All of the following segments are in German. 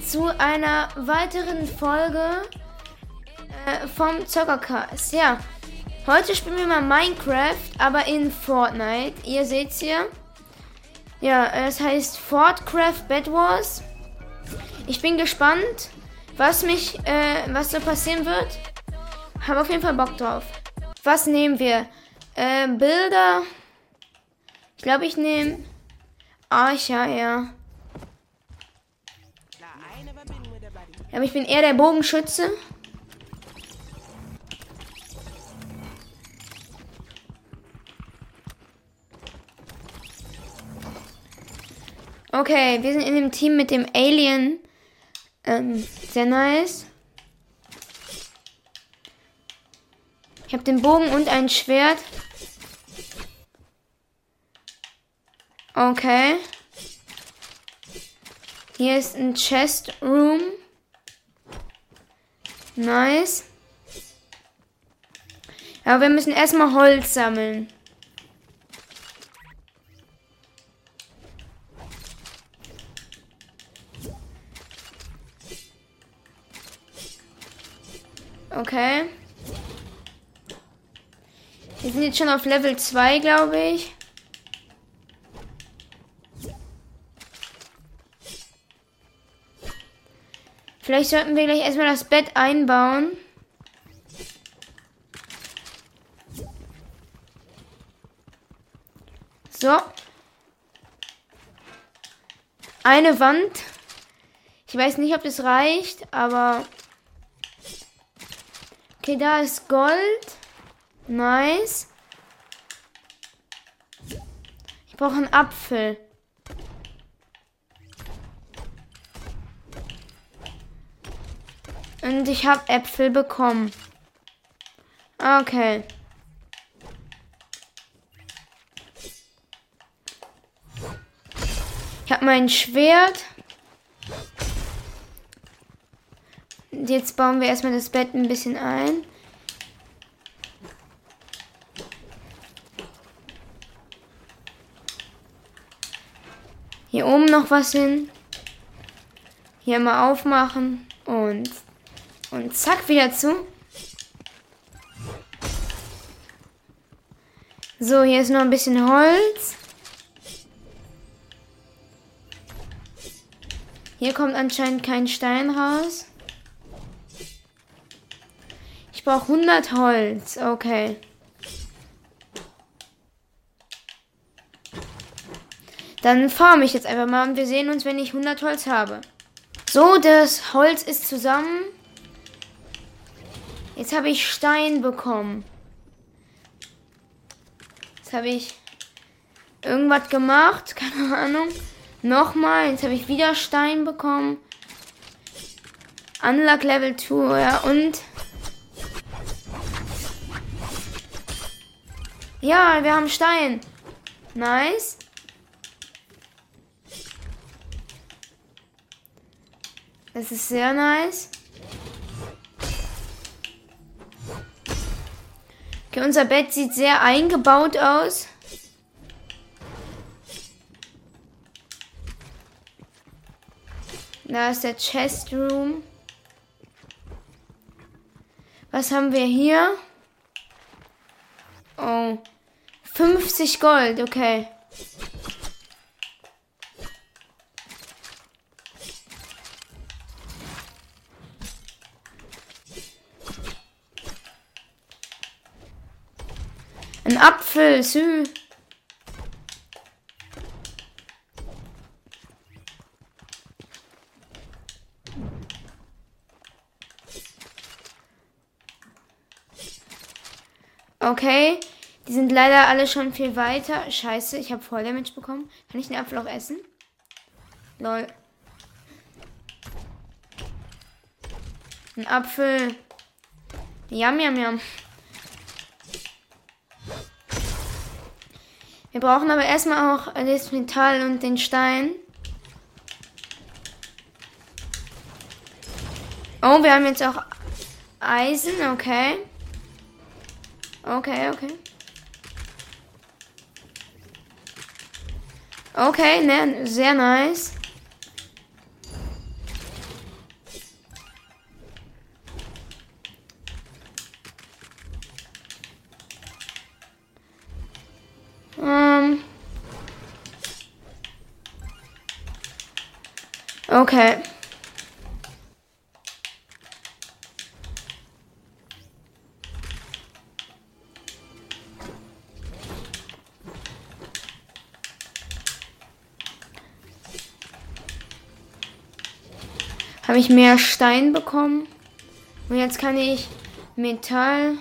zu einer weiteren Folge äh, vom Zockercast. Ja, heute spielen wir mal Minecraft, aber in Fortnite. Ihr seht's hier. Ja, es heißt Fortcraft Bed Wars. Ich bin gespannt, was mich, äh, was so passieren wird. Habe auf jeden Fall Bock drauf. Was nehmen wir? Äh, Bilder. Ich glaube, ich nehme Archer, ja. Aber ich bin eher der Bogenschütze. Okay, wir sind in dem Team mit dem Alien. Ähm, sehr nice. Ich habe den Bogen und ein Schwert. Okay. Hier ist ein Chest Room. Nice. Aber wir müssen erstmal Holz sammeln. Okay. Wir sind jetzt schon auf Level 2, glaube ich. Vielleicht sollten wir gleich erstmal das Bett einbauen. So. Eine Wand. Ich weiß nicht, ob das reicht, aber... Okay, da ist Gold. Nice. Ich brauche einen Apfel. Und ich habe Äpfel bekommen. Okay. Ich habe mein Schwert. Jetzt bauen wir erstmal das Bett ein bisschen ein. Hier oben noch was hin. Hier mal aufmachen und und zack, wieder zu. So, hier ist noch ein bisschen Holz. Hier kommt anscheinend kein Stein raus. Ich brauche 100 Holz. Okay. Dann farme ich jetzt einfach mal und wir sehen uns, wenn ich 100 Holz habe. So, das Holz ist zusammen. Jetzt habe ich Stein bekommen. Jetzt habe ich irgendwas gemacht. Keine Ahnung. Nochmal. Jetzt habe ich wieder Stein bekommen. Unlock Level 2. Ja, und... Ja, wir haben Stein. Nice. Das ist sehr nice. Okay, unser Bett sieht sehr eingebaut aus. Da ist der Chest Room. Was haben wir hier? Oh. 50 Gold, okay. Ein Apfel, sü. Okay, die sind leider alle schon viel weiter. Scheiße, ich habe voll Damage bekommen. Kann ich den Apfel auch essen? Lol. Ein Apfel. Yam, yam, yam. Wir brauchen aber erstmal auch das Metall und den Stein. Oh, wir haben jetzt auch Eisen, okay. Okay, okay. Okay, ne, sehr nice. Okay. habe ich mehr Stein bekommen. Und jetzt kann ich Metall.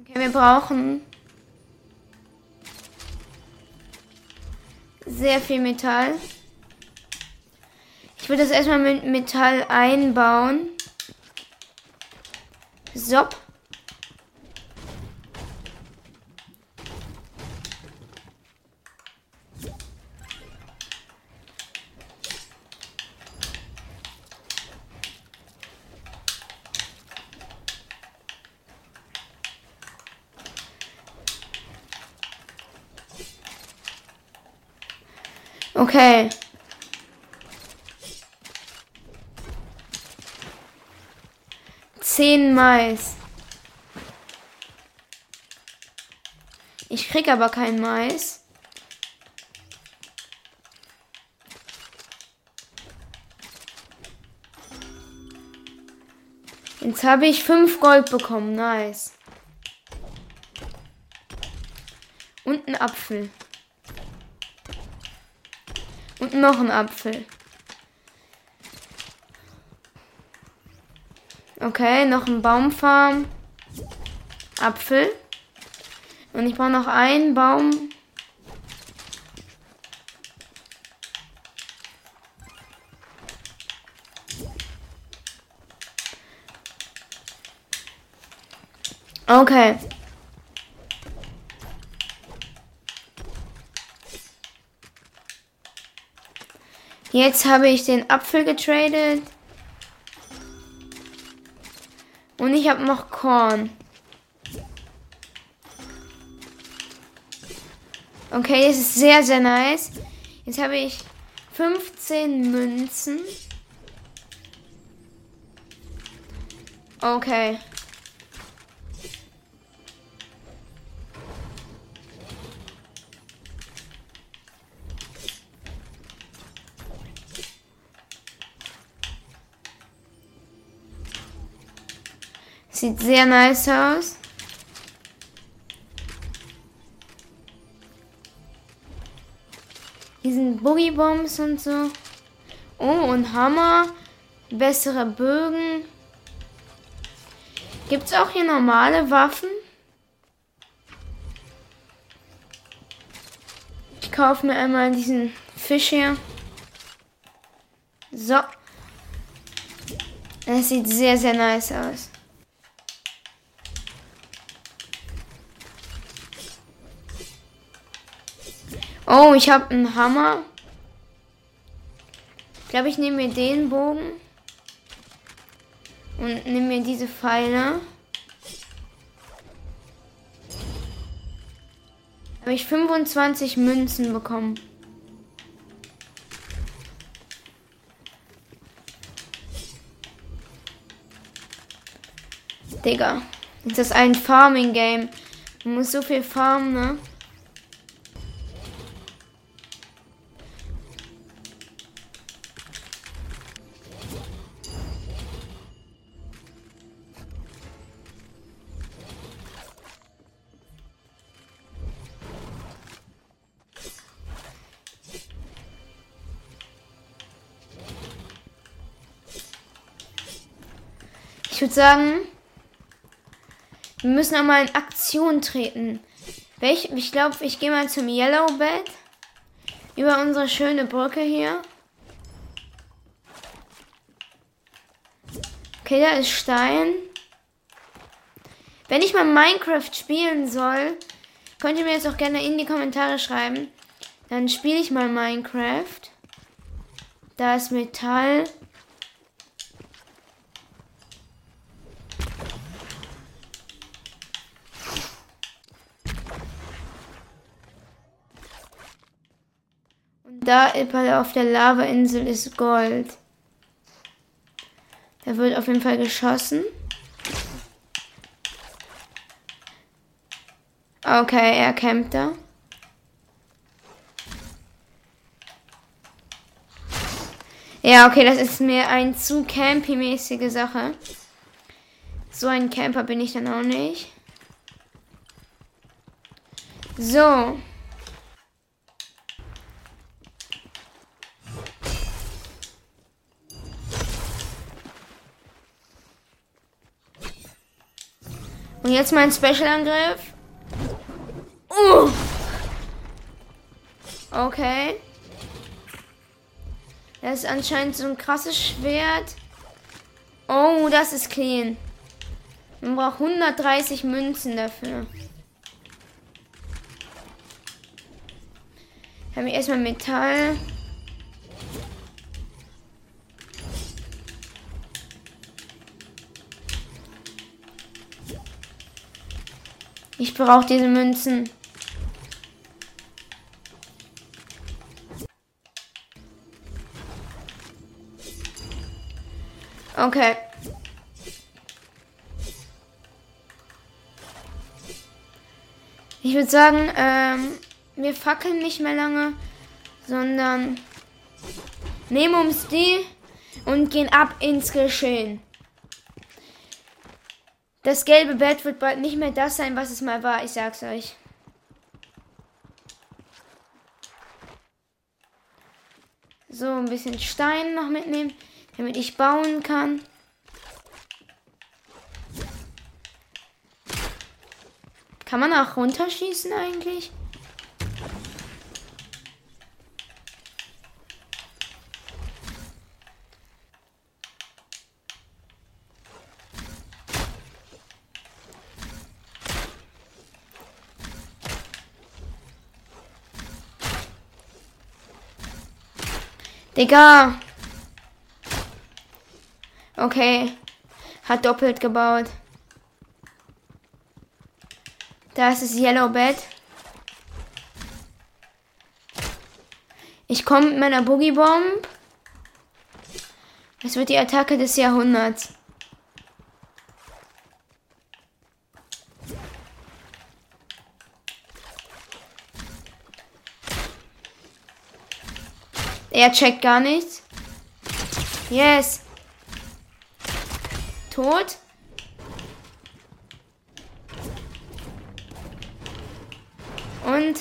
Okay, wir brauchen sehr viel Metall. Ich will das erstmal mit Metall einbauen. So. Okay. Zehn Mais. Ich krieg aber kein Mais. Jetzt habe ich fünf Gold bekommen. Nice. Und ein Apfel. Und noch ein Apfel. Okay, noch ein Baumfarm. Apfel. Und ich brauche noch einen Baum. Okay. Jetzt habe ich den Apfel getradet. Und ich habe noch Korn. Okay, das ist sehr, sehr nice. Jetzt habe ich 15 Münzen. Okay. Sieht sehr nice aus. Hier sind Boogie Bombs und so. Oh, und Hammer. Bessere Bögen. Gibt es auch hier normale Waffen? Ich kaufe mir einmal diesen Fisch hier. So. Das sieht sehr, sehr nice aus. Oh, ich habe einen Hammer. Ich glaube, ich nehme mir den Bogen. Und nehme mir diese Pfeile. Habe ich 25 Münzen bekommen. Digga. Ist das ein Farming-Game? Man muss so viel farmen, ne? Ich würde sagen, wir müssen einmal in Aktion treten. Welch, ich glaube, ich gehe mal zum Yellow Bed. Über unsere schöne Brücke hier. Okay, da ist Stein. Wenn ich mal Minecraft spielen soll, könnt ihr mir jetzt auch gerne in die Kommentare schreiben. Dann spiele ich mal Minecraft. Da ist Metall. Da auf der Lava-Insel ist Gold. Da wird auf jeden Fall geschossen. Okay, er campt da. Ja, okay, das ist mir ein zu campy-mäßige Sache. So ein Camper bin ich dann auch nicht. So. Und jetzt mein Special-Angriff. Uh. Okay. Das ist anscheinend so ein krasses Schwert. Oh, das ist clean. Man braucht 130 Münzen dafür. Haben wir erstmal Metall. Ich brauche diese Münzen. Okay. Ich würde sagen, ähm, wir fackeln nicht mehr lange, sondern nehmen uns die und gehen ab ins Geschehen. Das gelbe Bett wird bald nicht mehr das sein, was es mal war, ich sag's euch. So, ein bisschen Stein noch mitnehmen, damit ich bauen kann. Kann man auch runterschießen eigentlich? Digga. Okay. Hat doppelt gebaut. Da ist das Yellow Bed. Ich komme mit meiner Boogie Bomb. Es wird die Attacke des Jahrhunderts. Er checkt gar nichts. Yes. Tot. Und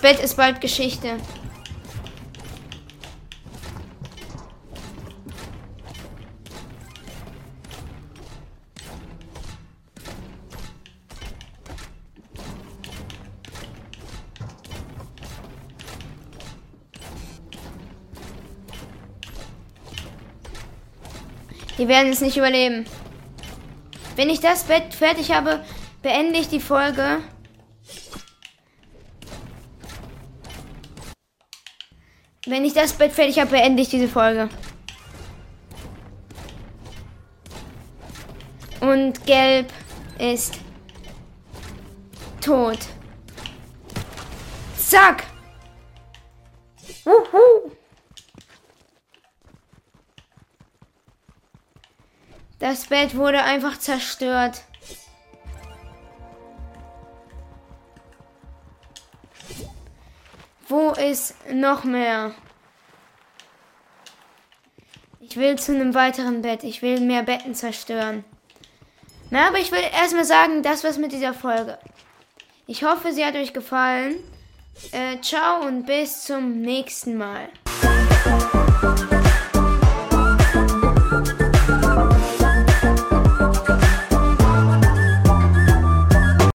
Bett ist bald Geschichte. Die werden es nicht überleben. Wenn ich das Bett fertig habe, beende ich die Folge. Wenn ich das Bett fertig habe, beende ich diese Folge. Und gelb ist tot. Zack. Das Bett wurde einfach zerstört. Wo ist noch mehr? Ich will zu einem weiteren Bett. Ich will mehr Betten zerstören. Na, aber ich will erstmal sagen, das war's mit dieser Folge. Ich hoffe, sie hat euch gefallen. Äh, ciao und bis zum nächsten Mal.